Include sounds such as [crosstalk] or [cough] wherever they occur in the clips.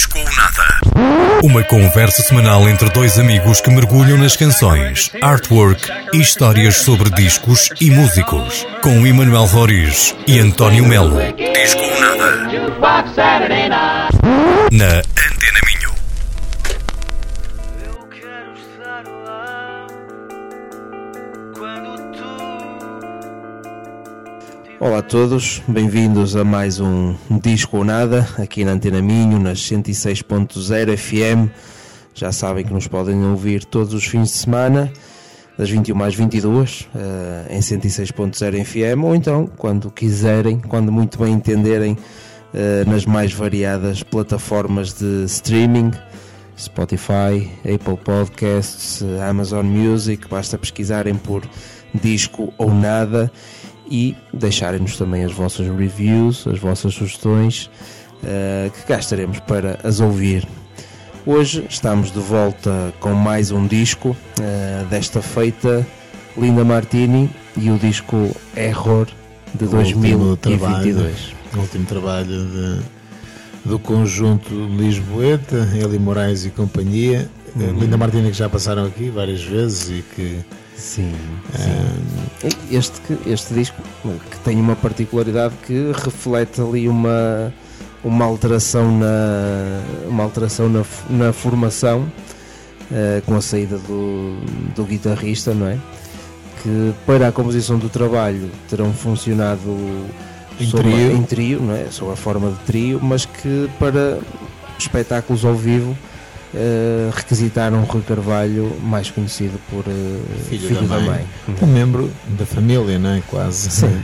Disco ou Nada. Uma conversa semanal entre dois amigos que mergulham nas canções, artwork e histórias sobre discos e músicos. Com Emanuel Roriz e António Melo. Disco ou Nada. Na Antena Olá a todos, bem-vindos a mais um Disco ou Nada, aqui na Antena Minho, nas 106.0 FM. Já sabem que nos podem ouvir todos os fins de semana, das 21 às 22, eh, em 106.0 FM, ou então, quando quiserem, quando muito bem entenderem, eh, nas mais variadas plataformas de streaming, Spotify, Apple Podcasts, Amazon Music, basta pesquisarem por Disco ou Nada e deixarem-nos também as vossas reviews, as vossas sugestões, eh, que cá estaremos para as ouvir. Hoje estamos de volta com mais um disco, eh, desta feita Linda Martini e o disco Error de O último trabalho, 2022. o último trabalho de- do conjunto Lisboeta, Eli Moraes e companhia. Uhum. Linda Martina que já passaram aqui várias vezes e que Sim, sim. Este, que- este disco que tem uma particularidade que reflete ali uma, uma alteração na, uma alteração na, na formação eh, com a saída do, do guitarrista, não é? Que para a composição do trabalho terão funcionado Em trio. em trio, não é? sob a forma de trio, mas que para espetáculos ao vivo eh, requisitaram Rui Carvalho, mais conhecido por eh, Filho da mãe. é um membro da família, não é? Quase. Sim.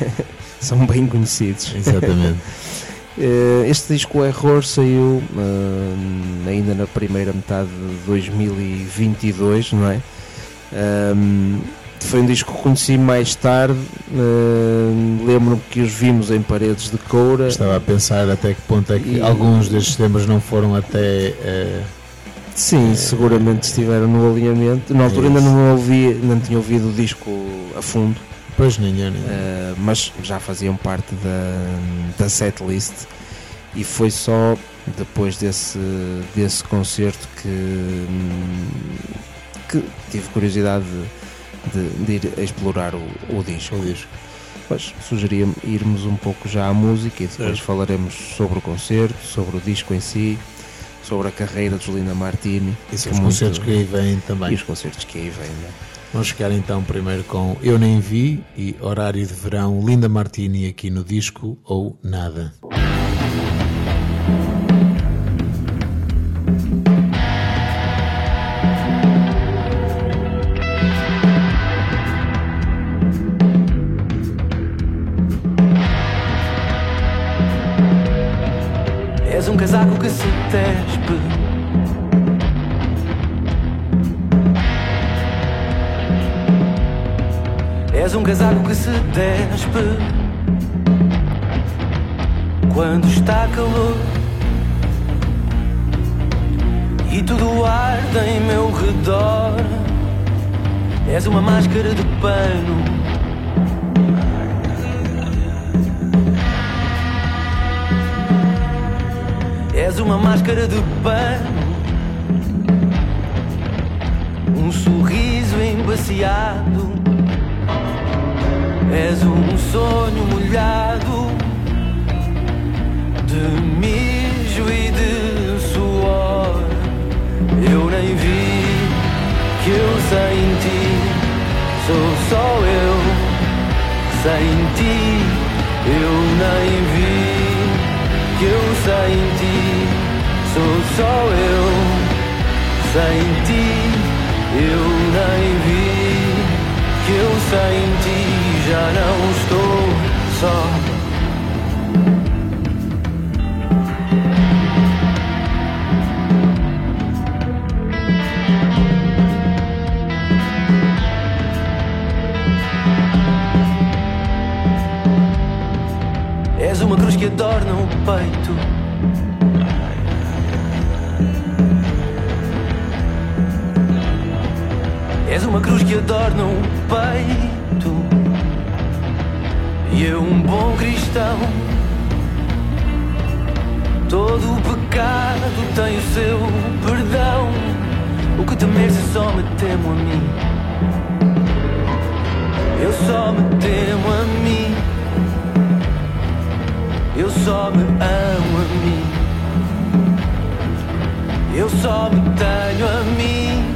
[laughs] São bem conhecidos. Exatamente. [laughs] Eh, Este disco Error saiu ainda na primeira metade de 2022, não é? Ahm, foi um disco que conheci mais tarde. eh, Lembro-me que os vimos em paredes de coura. Estava a pensar até que ponto é que E- alguns destes temas não foram até. eh, Sim, seguramente estiveram no alinhamento. Na altura ainda Isso. não ouvi, não tinha ouvido o disco a fundo. pois eu. Uh, mas já faziam parte da, da setlist e foi só depois desse, desse concerto que, hum, que tive curiosidade de, de- de ir explorar o, o disco. O disco. Mas sugeria irmos um pouco já à música e depois falaremos sobre o concerto, sobre o disco em si, sobre a carreira de Linda Martini E os muito- concertos que aí vêm e também. os concertos que aí vêm. não é? Vamos ficar então primeiro com Eu Nem Vi e Horário de Verão, Linda Martini aqui no disco ou Nada. És um casaco que se despe. És um casaco que se despe quando está calor e tudo arde em meu redor. És uma máscara de pano. És uma máscara de pano, um sorriso embaciado. És um sonho molhado de mijo e de suor. Eu nem vi que eu sem ti sou só eu. Sem ti eu nem vi que eu sem ti sou só eu. Sem ti eu nem vi que eu sem ti já não estou só. Uma cruz que adorna o peito. És uma cruz que adorna o peito. E eu, um bom cristão, Todo o pecado tem o seu perdão. O que temer se só me temo a mim? Eu só me temo a mim. Eu só me amo a mim. Eu só me tenho a mim.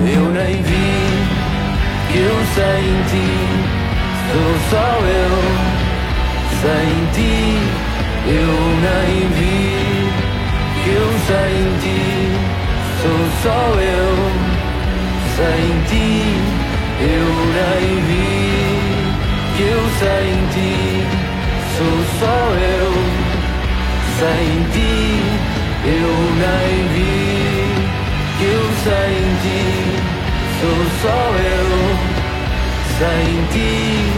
Eu nem vi que eu sem ti sou só eu. Sem ti eu nem vi que eu sem ti sou só eu. Sem ti eu nem vi eu sem ti sou só eu. Sem ti eu nem vi que eu sem ti sou só eu. Sem ti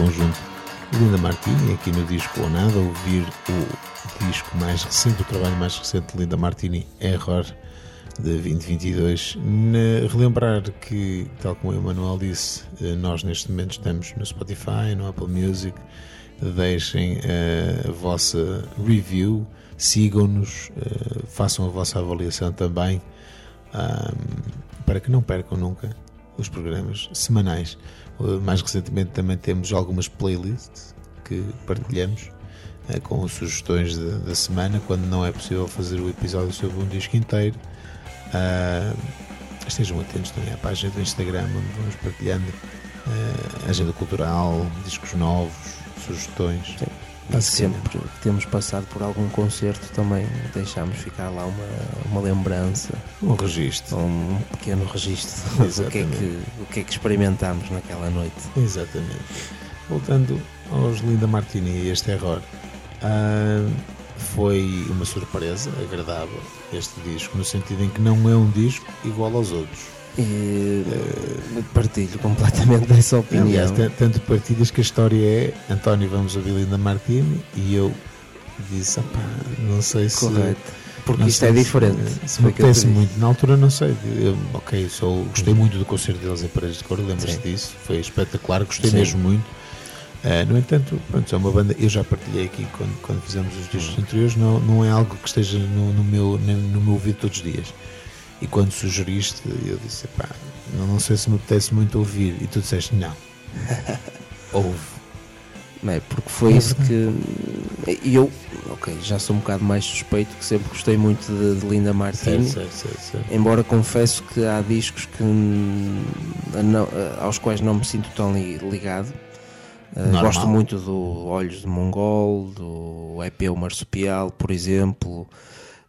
conjunto Linda Martini aqui no disco Ou Nada, ouvir o disco mais recente, o trabalho mais recente de Linda Martini, Error de 2022. Ne, relembrar que, tal como o Emanuel disse, eh, nós neste momento estamos no Spotify, no Apple Music. Deixem uh, a vossa review, sigam-nos, uh, façam a vossa avaliação também. Para que não percam nunca os programas semanais. Uh, mais recentemente também temos algumas playlists que partilhamos uh, com sugestões de, da semana, quando não é possível fazer o episódio sobre um disco inteiro. Uh, estejam atentos também à página do Instagram, onde vamos partilhando uh, agenda cultural, discos novos, sugestões. Sim. E sempre que temos passado por algum concerto também deixamos ficar lá uma, uma lembrança. Um registro. Um pequeno registro do que, é que, o que é que experimentámos naquela noite. Exatamente. Voltando aos Linda Martini e este terror. Uh, foi uma surpresa agradável este disco, no sentido em que não é um disco igual aos outros. E, uh, partilho completamente [laughs] dessa opinião. Aliás, tanto partilhas que a história é António, vamos ouvir Linda Martini e eu disse, não sei se. Correto. Porque isto é diferente. Se, se me apetece muito. Na altura, não sei. Eu, ok, sou, gostei muito do concerto deles em Paredes de Cor, lembras-te disso? Foi espetacular, gostei Sim. mesmo muito Uh, no entanto, pronto, é uma banda, eu já partilhei aqui quando, quando fizemos os discos anteriores, não, não é algo que esteja no, no, meu, no meu ouvido todos os dias. E quando sugeriste, eu disse, pá, não, não sei se me apetece muito ouvir. E tu disseste, não. [laughs] Ouve. Não é, porque foi isso que. E eu, ok, já sou um bocado mais suspeito, que sempre gostei muito de, de Linda Martini. Certo, certo, certo, embora confesso que há discos que, não, aos quais não me sinto tão ligado Uh, gosto muito do Olhos de Mongol, do EP O Marsupial, por exemplo,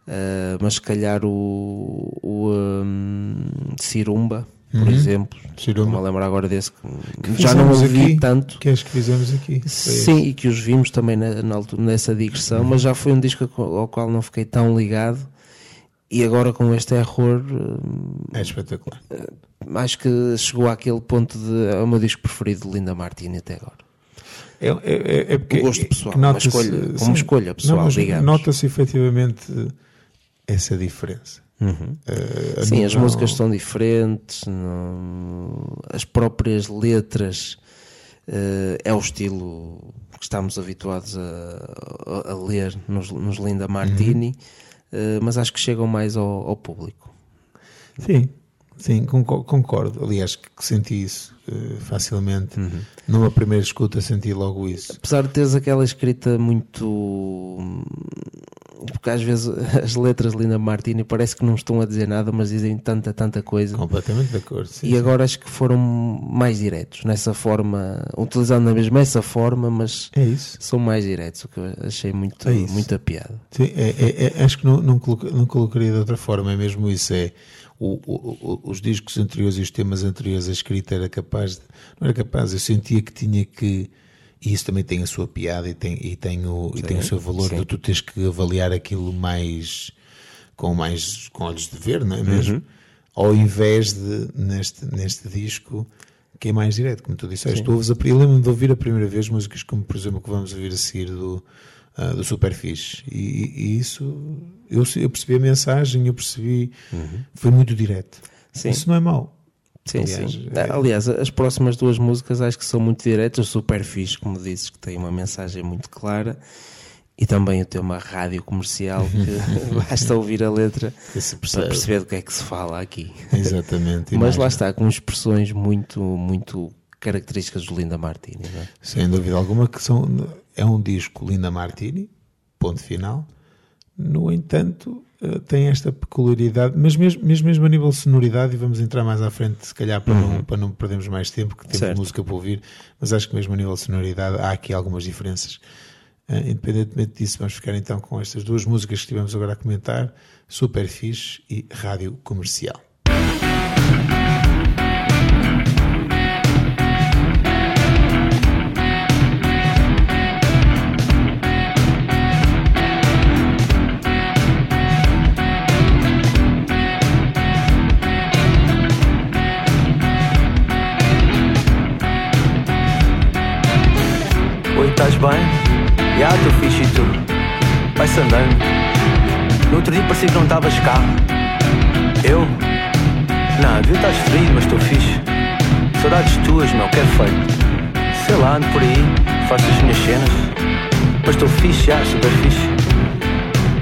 uh, mas se calhar o, o um, Cirumba, por uhum. exemplo, Cirumba. me lembro agora desse que, que já não ouvi aqui, tanto. Que acho que fizemos aqui. Sim, e que os vimos também na, na nessa digressão, uhum. mas já foi um disco ao qual não fiquei tão ligado. E agora com este error. É espetacular. Uh, acho que chegou àquele ponto de. É o meu disco preferido de Linda Martini até agora. É, é, é porque, o gosto pessoal, uma escolha, uma escolha pessoal, digamos. Nota-se efetivamente essa diferença. Uhum. Uh, sim, as músicas são diferentes, não... as próprias letras uh, é o estilo que estamos habituados a, a ler nos, nos Linda Martini, uhum. uh, mas acho que chegam mais ao, ao público. Sim, sim, concordo. Aliás, que senti isso uh, facilmente. Uhum. Numa primeira escuta senti logo isso. Apesar de teres aquela escrita muito. Porque às vezes [laughs] as letras de Linda Martini parece que não estão a dizer nada, mas dizem tanta, tanta coisa. Completamente de acordo. Sim, e sim. agora acho que foram mais diretos nessa forma, utilizando na mesma essa forma, mas é isso. são mais diretos, o que eu achei muito, é muito a piada. Sim, é, é, é, acho que não, não, não colocaria de outra forma, é mesmo isso. É o, o, os discos anteriores e os temas anteriores, a escrita era capaz, de, não era capaz, eu sentia que tinha que, e isso também tem a sua piada e tem, e tem, o, sim, e tem o seu valor, sim. de tu tens que avaliar aquilo mais, com mais, com olhos de ver, não é mesmo? Uhum. Ao invés de, neste, neste disco, que é mais direto, como tu disseste. Tu ouves a, eu lembro-me de ouvir a primeira vez músicas como, por exemplo, que vamos ouvir a seguir do, uh, do Superfish. E, e, isso, eu, eu, percebi a mensagem, eu percebi, uhum. foi muito direto. Sim. Isso não é mau. Sim, aliás, sim. É... Aliás, as próximas duas músicas acho que são muito diretas. Superfish, como dizes, que tem uma mensagem muito clara. E também o tema rádio comercial, que [laughs] basta ouvir a letra para perceber do que é que se fala aqui. Exatamente. [laughs] Mas lá está, com expressões muito, muito características do Linda Martini. É? Sem dúvida alguma que são, é um disco Linda Martini, ponto final. No entanto, eh, tem esta peculiaridade, mas mesmo, mesmo, mesmo a nível de sonoridade, e vamos entrar mais à frente, se calhar para, uhum. não, para não perdermos mais tempo, que temos certo. música para ouvir, mas acho que mesmo a nível de sonoridade há aqui algumas diferenças. Uh, independentemente disso, vamos ficar então com estas duas músicas que estivemos agora a comentar: Super Fish e Rádio Comercial. Outro dia parecia que não estavas cá. Eu? Não, devia estar frio, mas estou fixe. Saudades tuas, meu, que é feito. Sei lá, ando por aí, faço as minhas cenas. Mas estou fixe, já, super fixe.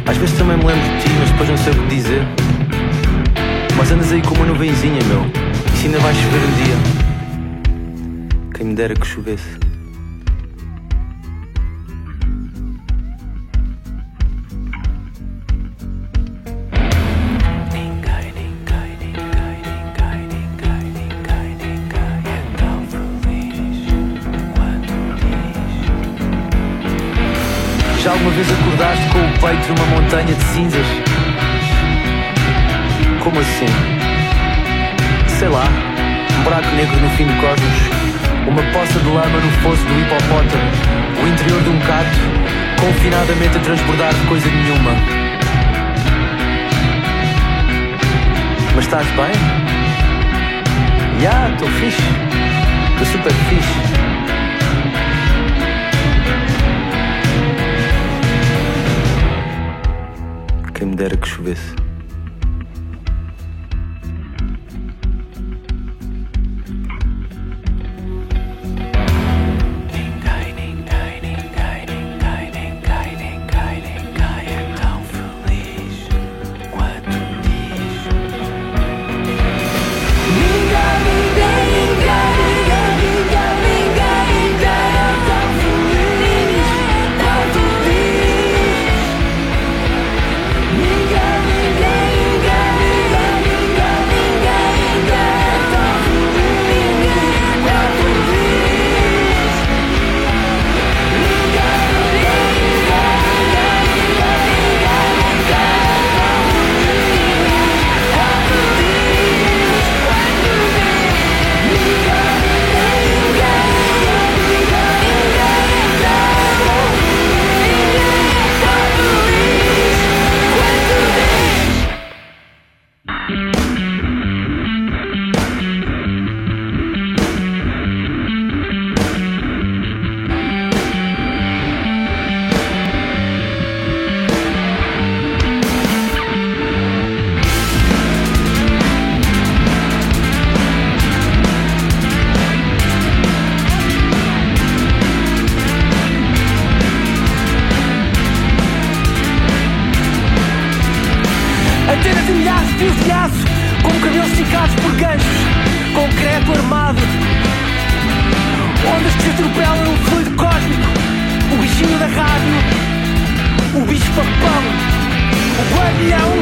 Às vezes também me lembro de ti, mas depois não sei o que dizer. Mas andas aí com uma nuvenzinha, meu. E se ainda vai chover um dia? Quem me dera que chovesse. Alguma vez acordaste com o peito numa montanha de cinzas? Como assim? Sei lá, um buraco negro no fim do cosmos, uma poça de lama no fosso do hipopótamo, o interior de um cato, confinadamente a transbordar de coisa nenhuma. Mas estás bem? Já, estou fixe. Me o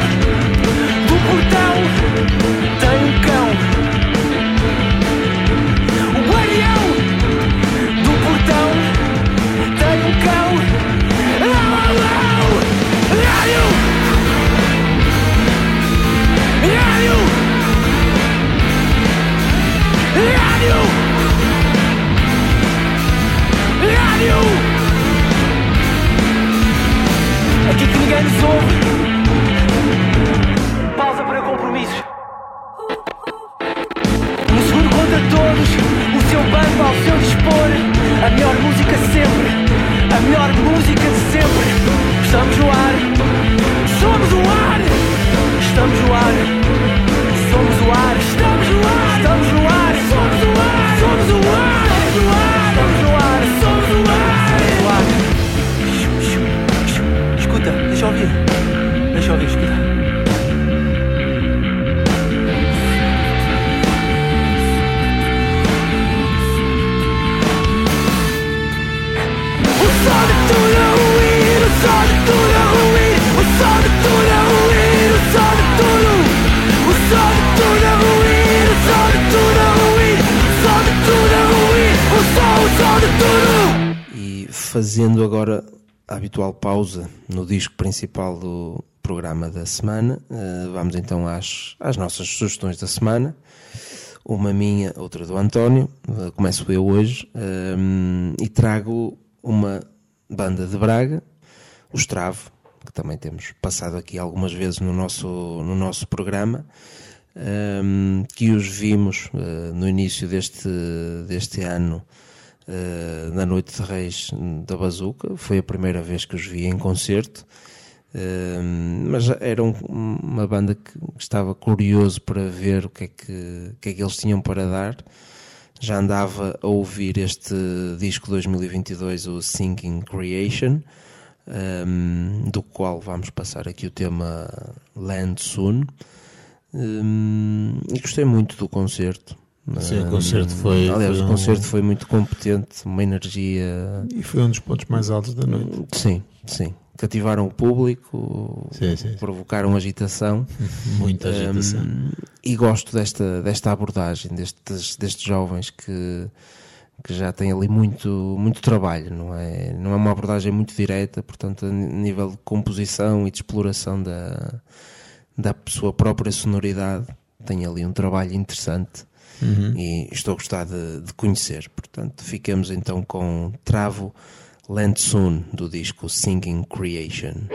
principal do programa da semana, eh, vamos então às, às nossas sugestões da semana. Uma minha, outra do António. Eh, Começo eu hoje ehm, e trago uma banda de Braga, o Estravo, que também temos passado aqui algumas vezes no nosso, no nosso programa, ehm, que os vimos eh, no início deste, deste ano eh, na Noite de Reis da Bazuca. Foi a primeira vez que os vi em concerto. Mas era um- uma banda que estava curioso para ver o que, é que, o que é que eles tinham para dar. Já andava a ouvir este disco 2022, o Thinking Creation, eh, do qual vamos passar aqui o tema Land Soon. Hum, e gostei muito do concerto. Sim, o concerto foi. Aliás, foi o um- concerto foi muito competente, uma energia. E foi um dos pontos mais altos da noite. Sim, sim. Cativaram o público, Sim, sim. provocaram agitação. [laughs] Muita agitação. Hum, e gosto desta, desta abordagem, destes, destes jovens que, que já têm ali muito, muito trabalho, não é? Não é uma abordagem muito direta, portanto, a nível de composição e de exploração da, da sua própria sonoridade, tem ali um trabalho interessante e estou a gostar de, de conhecer. Portanto, ficamos então com Travo Land Soon do disco Singing Creation.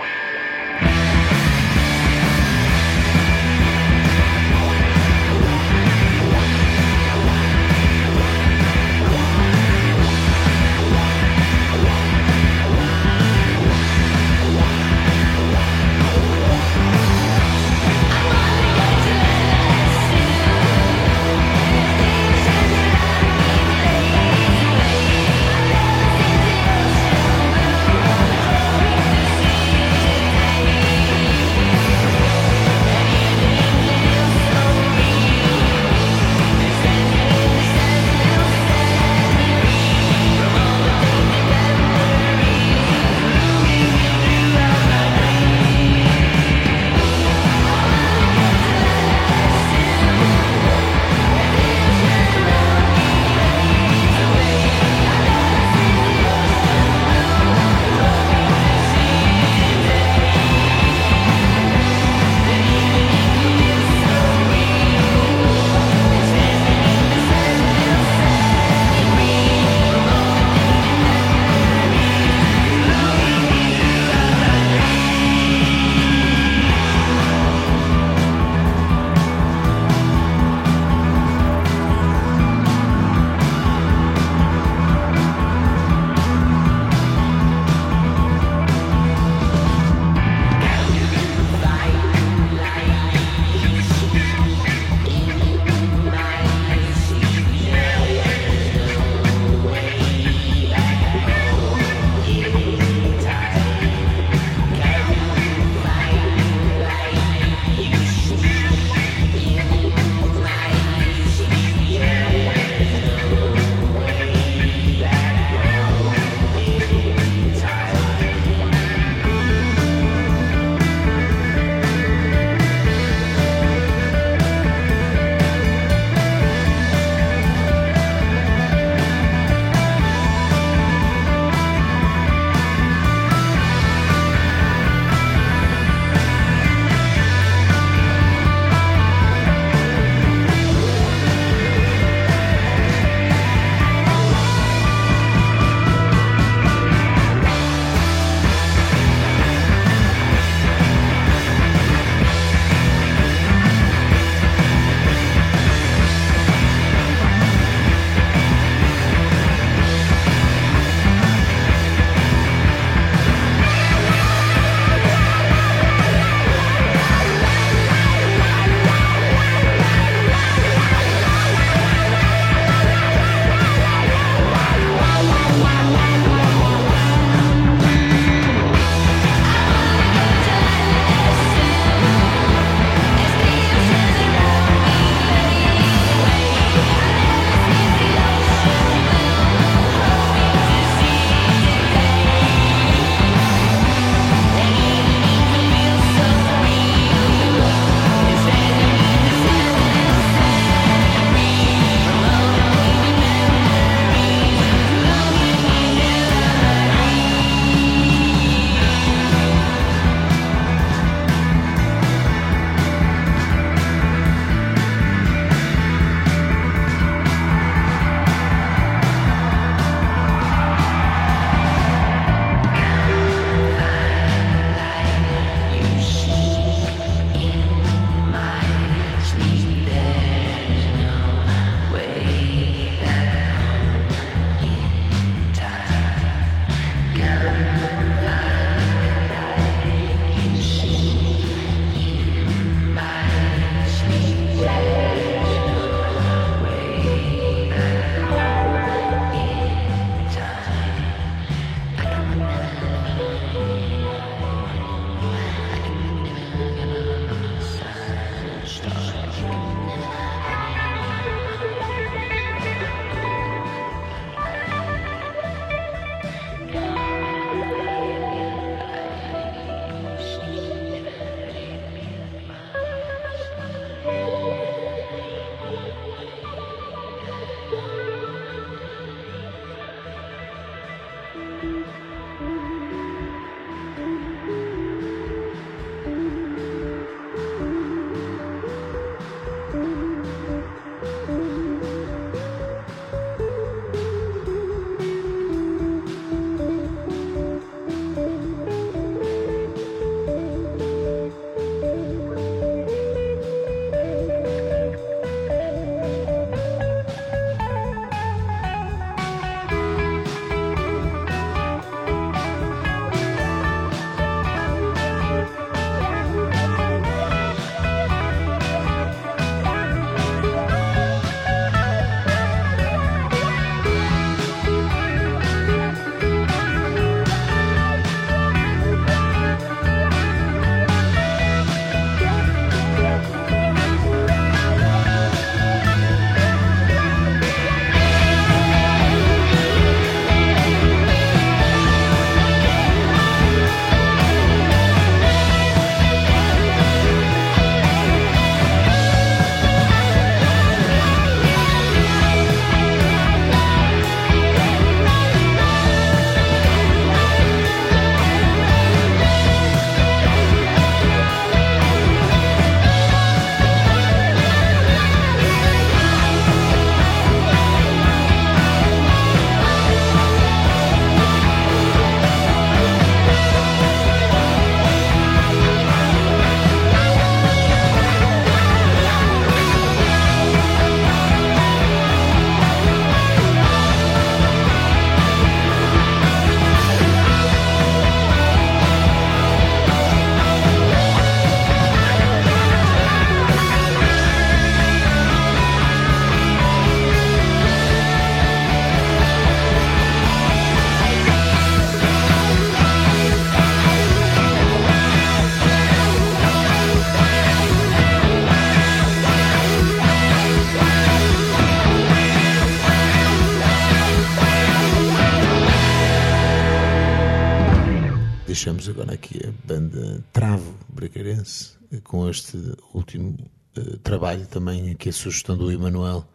Com este último uh, trabalho também, aqui a sugestão do Emanuel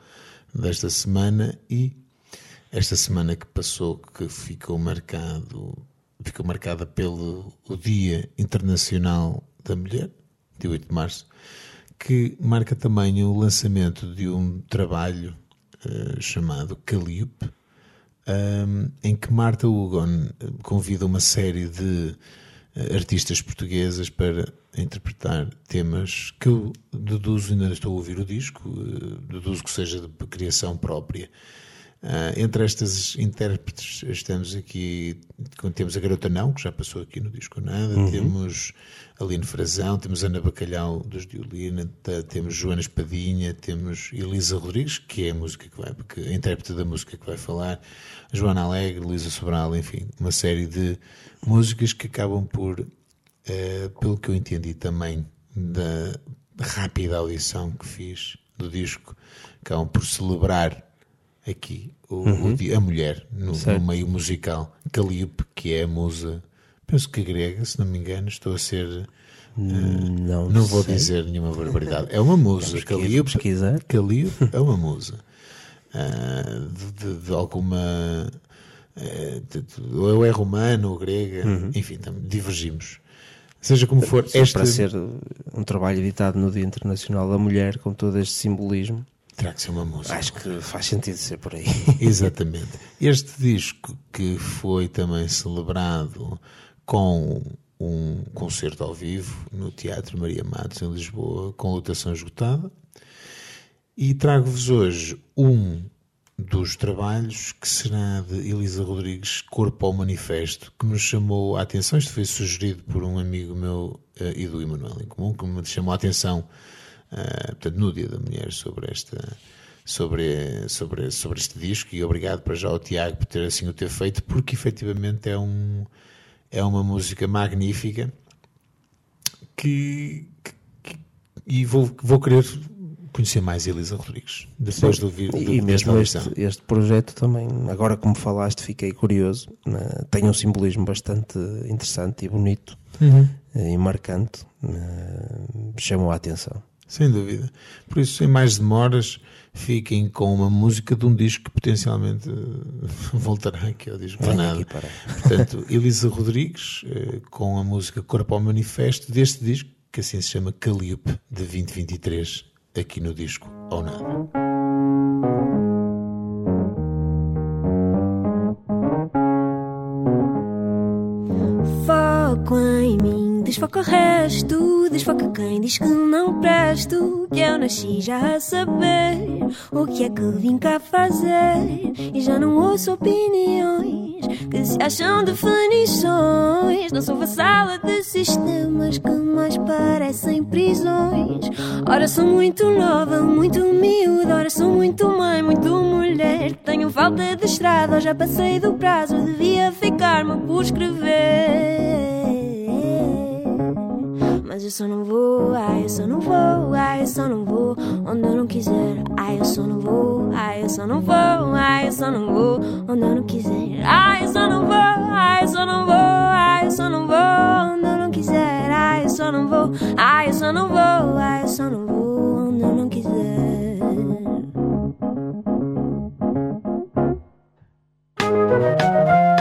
desta semana e esta semana que passou que ficou marcado ficou marcada pelo o Dia Internacional da Mulher, dia 8 de março, que marca também o lançamento de um trabalho uh, chamado Calliope, um, em que Marta Hugon convida uma série de artistas portuguesas para interpretar temas que eu deduzo, ainda estou a ouvir o disco, uh, deduzo que seja de criação própria. Uh, entre estas intérpretes estamos aqui, temos a Garota Não, que já passou aqui no Disco Nada, uhum. temos Aline Frazão, temos Ana Bacalhau dos Diolina, temos Joana Espadinha, temos Elisa Rodrigues, que é a música que vai, porque a intérprete da música que vai falar, Joana Alegre, Luísa Sobral, enfim, uma série de músicas que acabam por, uh, pelo que eu entendi também da rápida audição que fiz do disco, acabam por celebrar aqui o, uhum. o, a mulher no, no, meio musical. Calíope, que é a musa, penso que grega, se não me engano, estou a ser. Uh, não, não vou dizer nenhuma barbaridade. É uma musa. Calíope, Calíope [laughs] é uma musa. Uh, de, de, de, alguma. Uh, ou é romano ou grega, uhum. enfim, divergimos. Seja como for, este... para ser um trabalho editado no Dia Internacional da Mulher, com todo este simbolismo, Terá que ser uma música. Acho que faz sentido ser por aí. [laughs] Exatamente. Este disco que foi também celebrado com um concerto ao vivo no Teatro Maria Matos, em Lisboa, com lotação esgotada. E trago-vos hoje um dos trabalhos que será de Elisa Rodrigues, Corpo ao Manifesto, que nos chamou a atenção. Isto foi sugerido por um amigo meu uh, e do Emanuel em comum, que me chamou a atenção uh, portanto, no Dia da Mulher sobre esta sobre, sobre, sobre este disco e obrigado para já ao Tiago por ter assim o ter feito, porque efetivamente é, um, é uma música magnífica que, que, que e vou, vou querer conhecer mais Elisa Rodrigues depois Sim. de ouvir do, e mesmo este, este projeto também agora como falaste fiquei curioso né? tem um simbolismo bastante interessante e bonito uhum. e marcante né? chamou a atenção sem dúvida. Por isso, sem mais demoras, fiquem com uma música de um disco que potencialmente [laughs] voltará aqui ao disco para nada. Portanto, Elisa Rodrigues, eh, com a música Corpo ao Manifesto, deste disco, que assim se chama Calliope, de 2023, aqui no disco ou nada. Desfoca o resto, desfoca quem diz que não presto. Que eu nasci já a saber o que é que vim cá fazer. E já não ouço opiniões que se acham definições. Não sou vassala de sistemas que mais parecem prisões. Ora sou muito nova, muito miúda. Ora sou muito mãe, muito mulher. Tenho falta de estrada, já passei do prazo. Devia ficar-me por escrever. Mas eu só não vou, ai, eu só não vou, ai, eu só não vou. Onde eu não quiser, ai, eu só não vou, ai, eu só não vou, ai, eu só não vou. Onde eu não quiser, ai, eu só não vou, ai, eu só não vou, ai, eu só não vou. Onde eu não quiser, ai, eu só não vou, ai, eu só não vou, ai, eu só não vou. Onde eu não quiser. Foco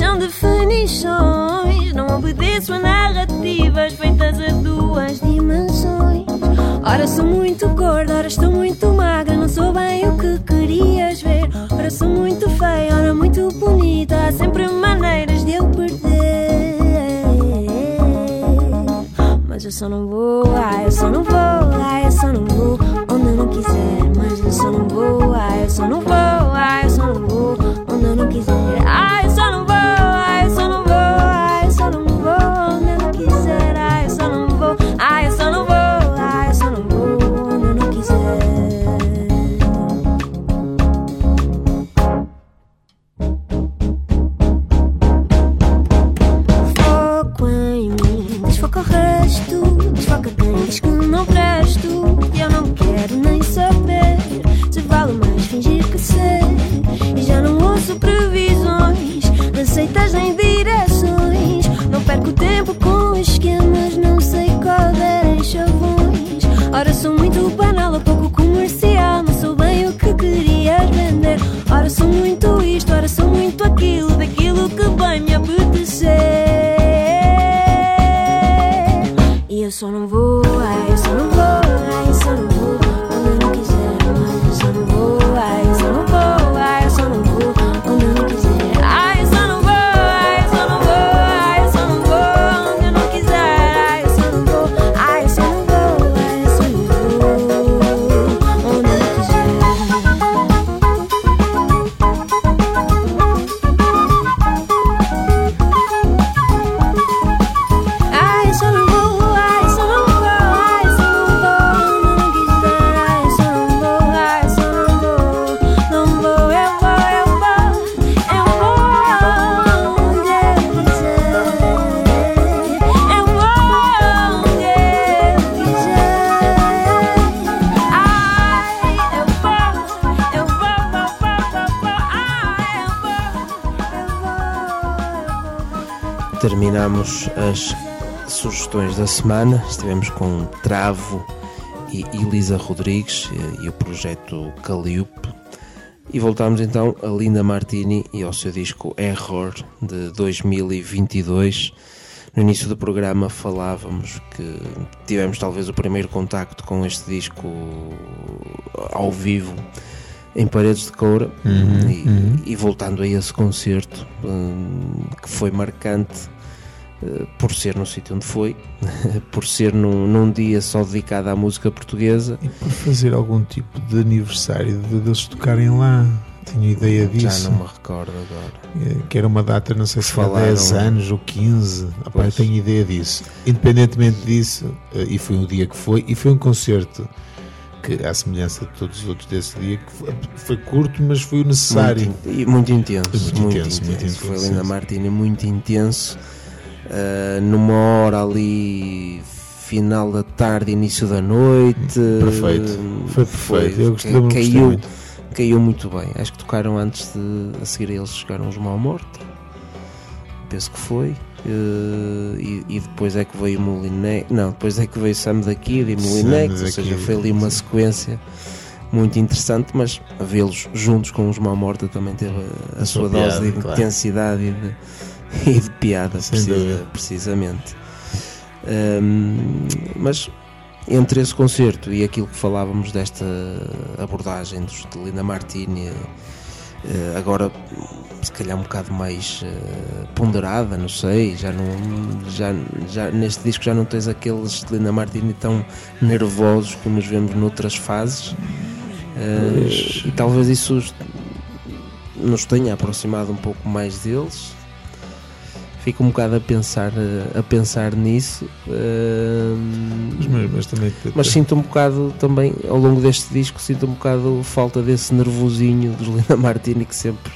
acham definições. Não obedeço a narrativas feitas a duas dimensões. Ora sou muito gorda, ora estou muito magra. Não sou bem o que querias ver. Ora sou muito feia, ora muito bonita. Há sempre maneiras de eu perder. Mas eu só não vou, ah, eu só não vou, ah, eu só não vou. Onde não quiser, mas eu só não vou, ah, eu só não vou, ah, eu só não vou. Onde não quiser, ah, eu só não vou, As sugestões da semana. Estivemos com Travo e Elisa Rodrigues e o projeto Calliope. E voltamos então a Linda Martini e ao seu disco Error de 2022. No início do programa falávamos que tivemos talvez o primeiro contacto com este disco ao vivo em Paredes de Coura e, e voltando a esse concerto hum, que foi marcante por ser no sítio onde foi, [laughs] por ser num, num dia só dedicado à música portuguesa. E por fazer algum tipo de aniversário de eles tocarem lá. Tenho ideia disso. Já não me recordo agora. Eh, Que era uma data, não sei se Falaram. 10 anos ou 15. Apá, eu tenho ideia disso. Independentemente disso, eh, e foi o dia que foi, e foi um concerto que, à semelhança de todos os outros desse dia, que foi, foi curto, mas foi o necessário. Muito, e muito intenso. Muito Muito, intenso, intenso, muito intenso, Foi Linda sim. Martini, muito intenso. Uh, numa hora ali, final da tarde, início da noite. Perfeito. Foi perfeito. Eu gostei- ca- eu gostei caiu, muito. caiu muito bem. Acho que tocaram antes de a seguir a eles chegaram os Mal Morte. Penso que foi. Uh, e, e depois é que veio Molinex. Não, depois é que veio Sam da Kid e Molinex. Ou seja, foi ali uma sequência muito interessante. Mas vê-los juntos com os Mal Morte também teve a, a sua sua dose piada, de claro. intensidade e de, [laughs] e de piada, Sem precisa- dúvida. precisamente. Um, mas entre esse concerto e aquilo que falávamos desta abordagem dos, de Linda Martini, eh, agora se calhar um bocado mais eh, ponderada, não sei, já não já, já neste disco já não tens aqueles de Linda Martini tão nervosos que nos vemos noutras fases. Eh, e talvez isso os- nos tenha aproximado um pouco mais deles. Fico um bocado a pensar, a pensar nisso. eh, Mas, mas, mas também. mas sinto um bocado também, ao longo deste disco, sinto um bocado falta desse nervosinho dos Linda Martini que sempre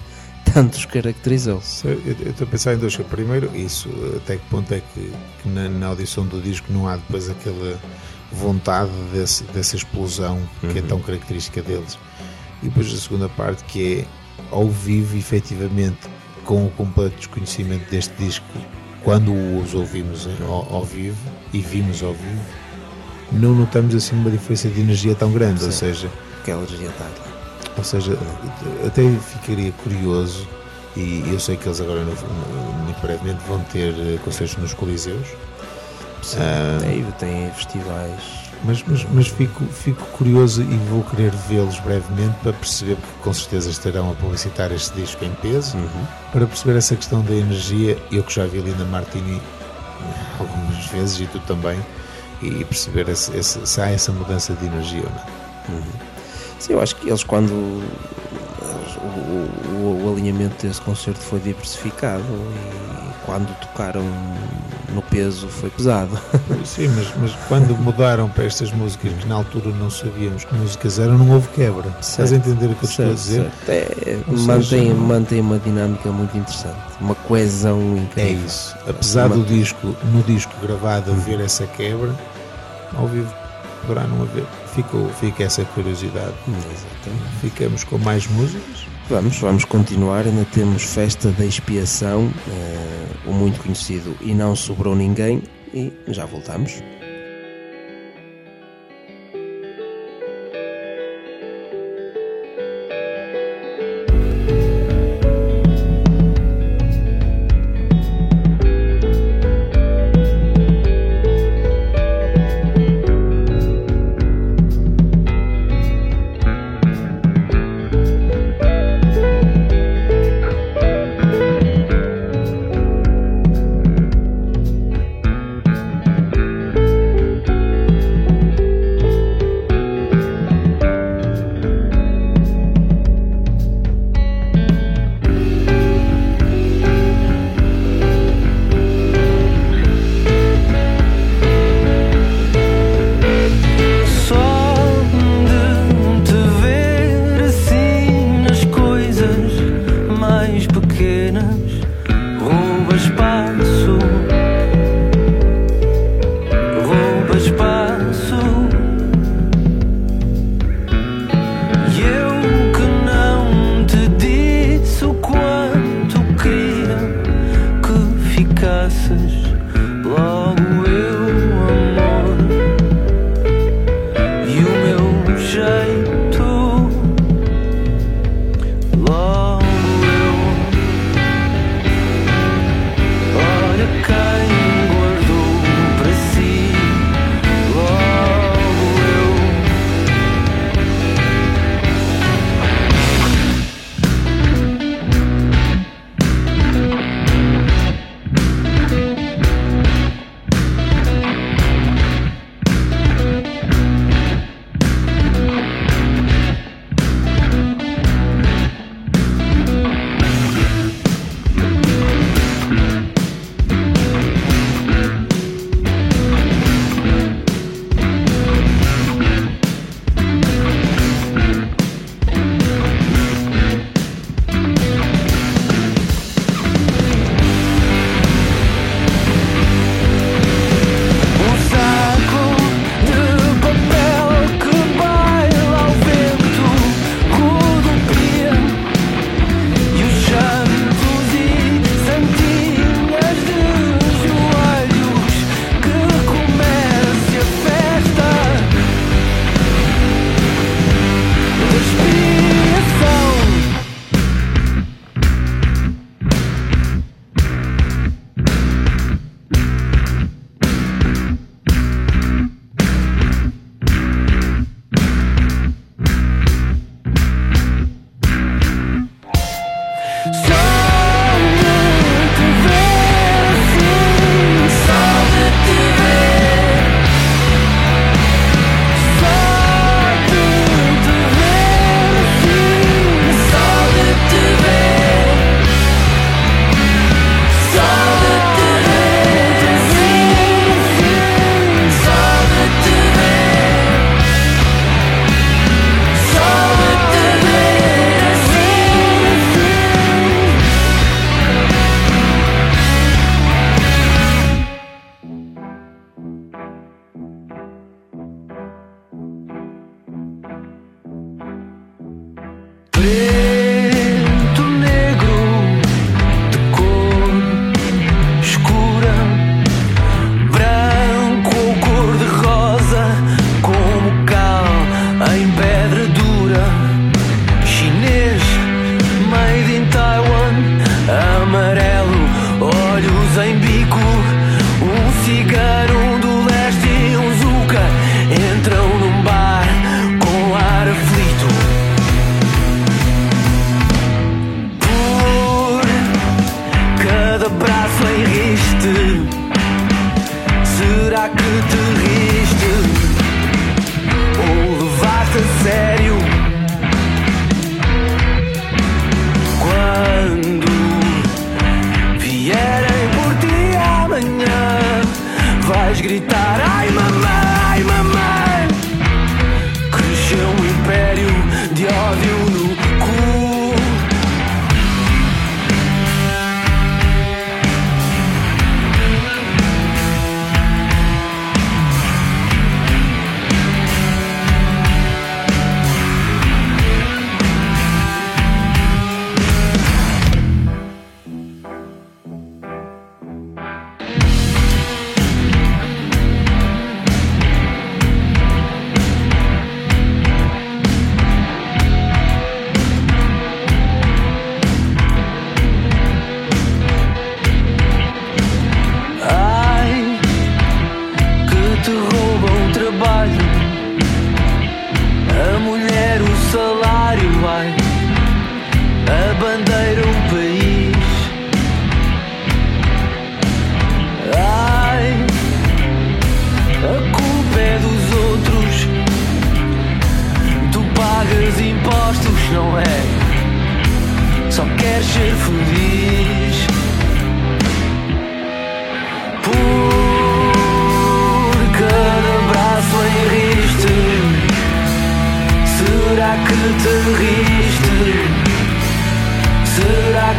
tanto os caracterizou. Eu estou a pensar em duas coisas. Primeiro, isso, até que ponto é que, que na, na audição do disco não há depois aquela vontade desse, dessa explosão que é Uhum. tão característica deles. E depois a segunda parte que é ao vivo, efetivamente, com o completo desconhecimento deste disco, quando os ouvimos ao, ao vivo e vimos ao vivo, não notamos assim uma diferença de energia tão grande. Ou Sim. seja, Aquela energia está lá. ou seja, até ficaria curioso, e eu sei que eles agora, muito brevemente, vão ter eh, concertos nos Coliseus, Sim, Ah. tem, tem festivais. Mas, mas, mas fico, fico curioso e vou querer vê-los brevemente para perceber, porque com certeza estarão a publicitar este disco em peso, Uhum. para perceber essa questão da energia. Eu que já vi a Linda Martini algumas vezes e tu também, e perceber esse, esse- se há essa mudança de energia ou não. Sim, eu acho que eles quando eles- o, o- o alinhamento desse concerto foi diversificado e quando tocaram no peso foi pesado. [laughs] Sim, mas, mas quando mudaram para estas músicas que na altura não sabíamos que músicas eram, não houve quebra. Estás a entender o que eu estou a dizer? É, mantém, seja, mantém uma dinâmica muito interessante, uma coesão É incrível. isso. Apesar do disco, no disco gravado haver essa quebra, ao vivo poderá não haver. Ficou, fica essa curiosidade. Exatamente. Ficamos com mais músicas. Vamos, vamos continuar. Ainda temos Festa da Expiação, eh, o muito conhecido E Não Sobrou Ninguém, e já voltamos.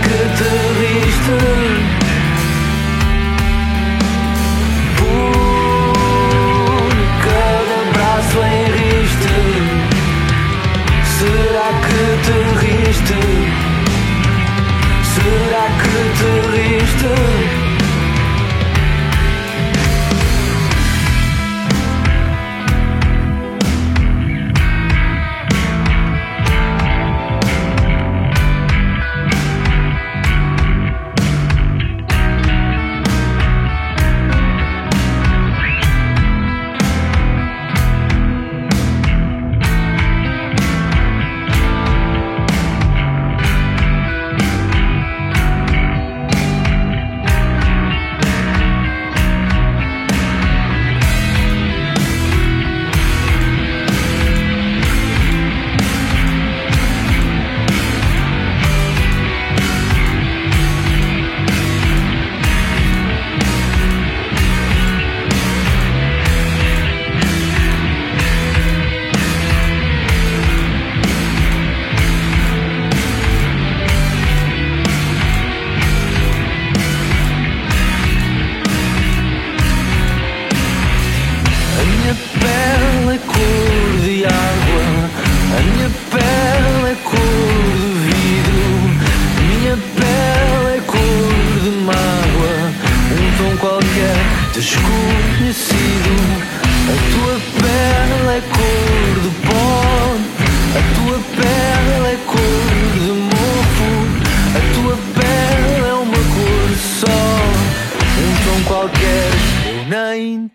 Que te riste? Por cada braço em riste Será que te riste? Será que te riste?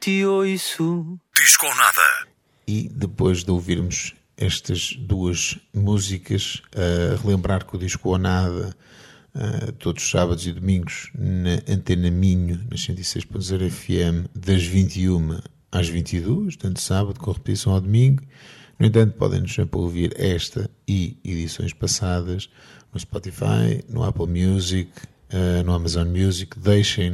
Te ouço. Disco ou nada. E depois de ouvirmos estas duas músicas, a relembrar que o disco ou nada, todos os sábados e domingos, na Antena Minho, na 106.0 FM, das 21 às 22, tanto sábado com repetição ao domingo. No entanto, podem-nos sempre ouvir esta e edições passadas no Spotify, no Apple Music, ah, no Amazon Music. Deixem,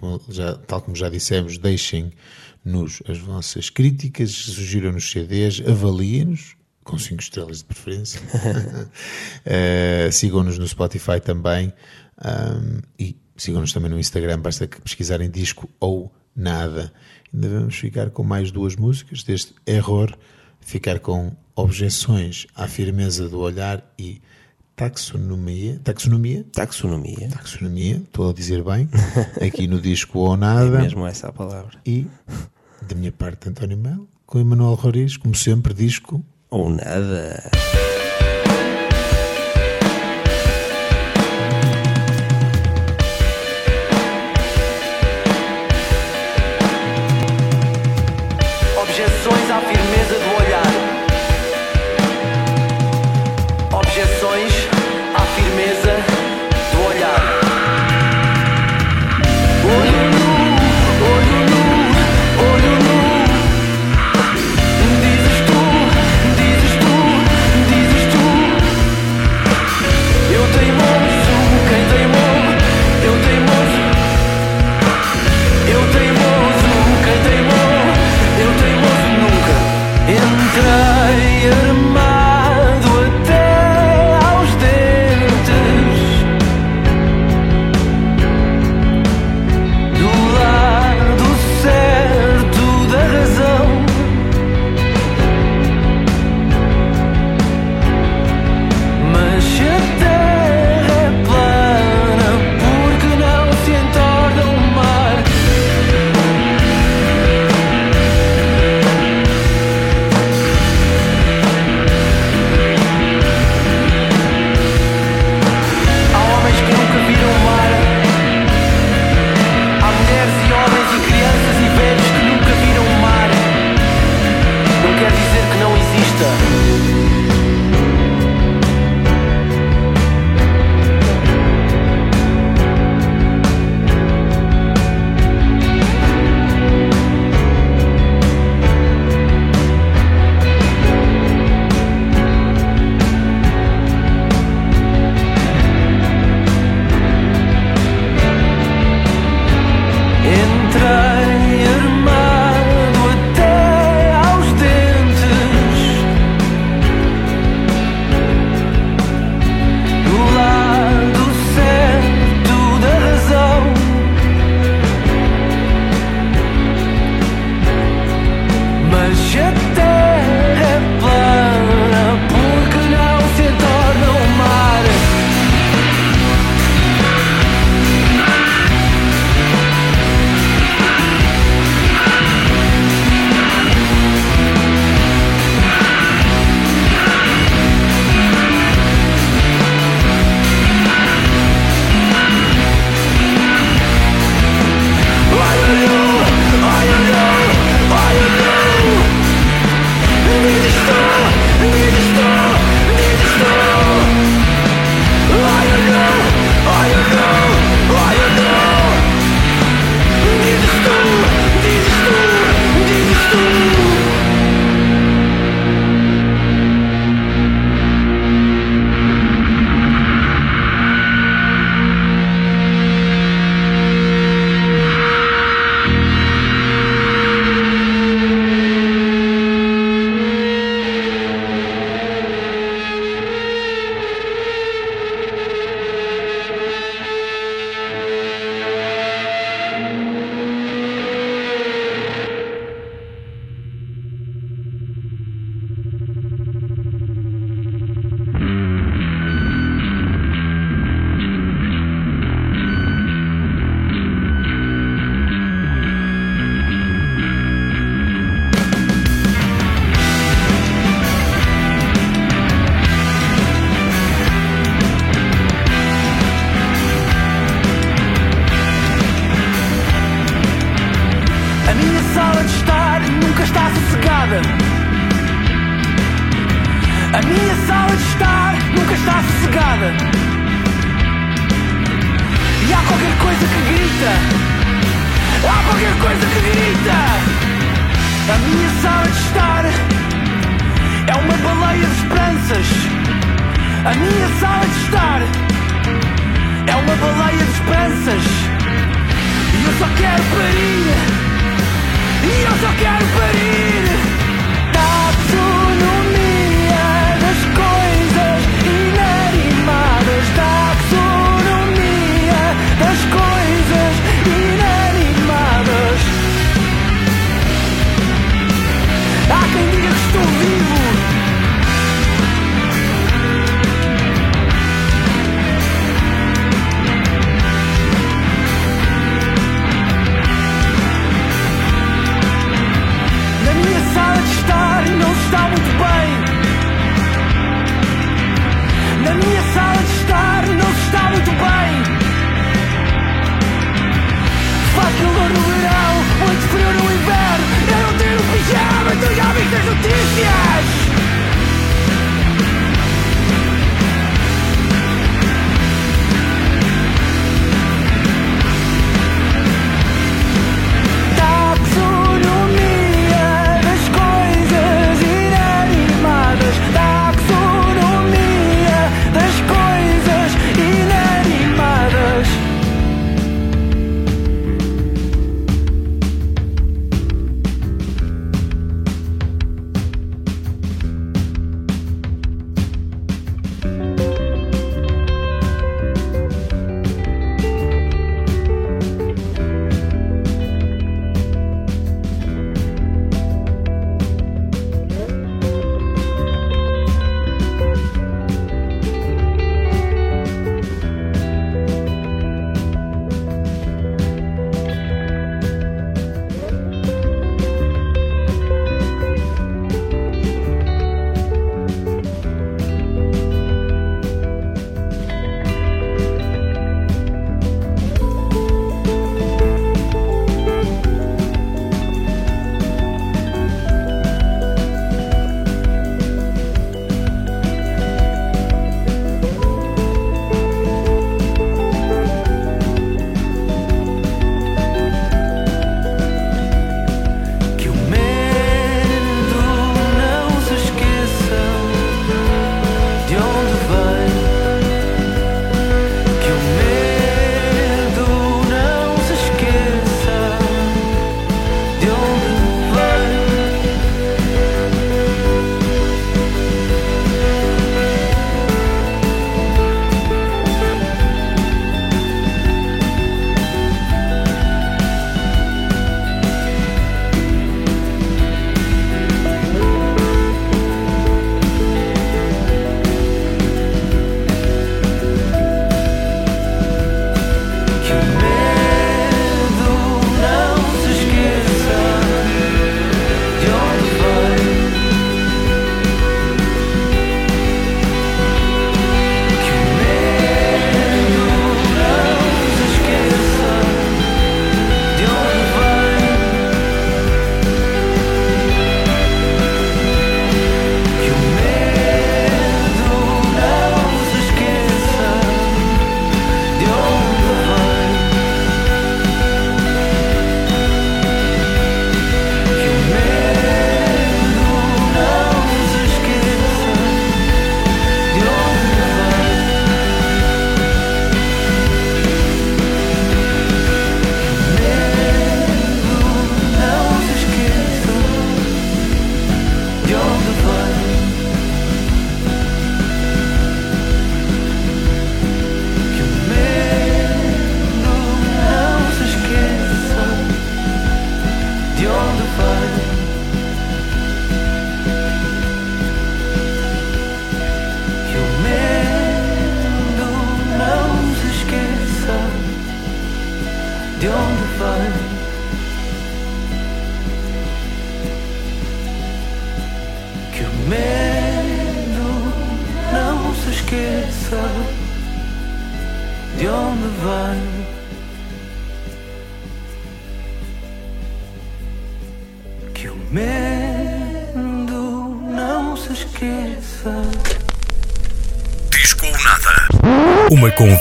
como já- tal como já dissemos, deixem-nos as vossas críticas, sugiram-nos CDs, avaliem-nos, com 5 estrelas de preferência. [laughs] Eh, sigam-nos no Spotify também ahm, e sigam-nos também no Instagram, basta que pesquisarem disco ou nada. Ainda vamos ficar com mais duas músicas deste Error, ficar com Objeções à Firmeza do Olhar e Taxonomia. Taxonomia? Taxonomia. Taxonomia, estou a dizer bem, [laughs] aqui no disco ou É nada. mesmo essa a palavra. E da minha parte, António Melo, com Emanuel Roriz, como sempre, disco Ou nada. A minha sala de estar é uma baleia de esperanças. A minha sala de estar é uma baleia de esperanças. E eu só quero parir. E eu só quero parir. está muito bem. Na minha sala de estar não se está muito bem. Faz calor no verão, muito frio no inverno. Eu não tenho pijama, tu já viste as notícias.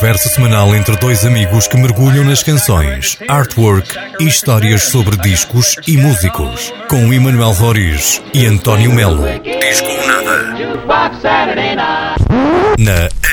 Conversa semanal entre dois amigos que mergulham nas canções, artwork e histórias sobre discos e músicos. Com Emanuel Roriz e António Melo. Disco nada. Na.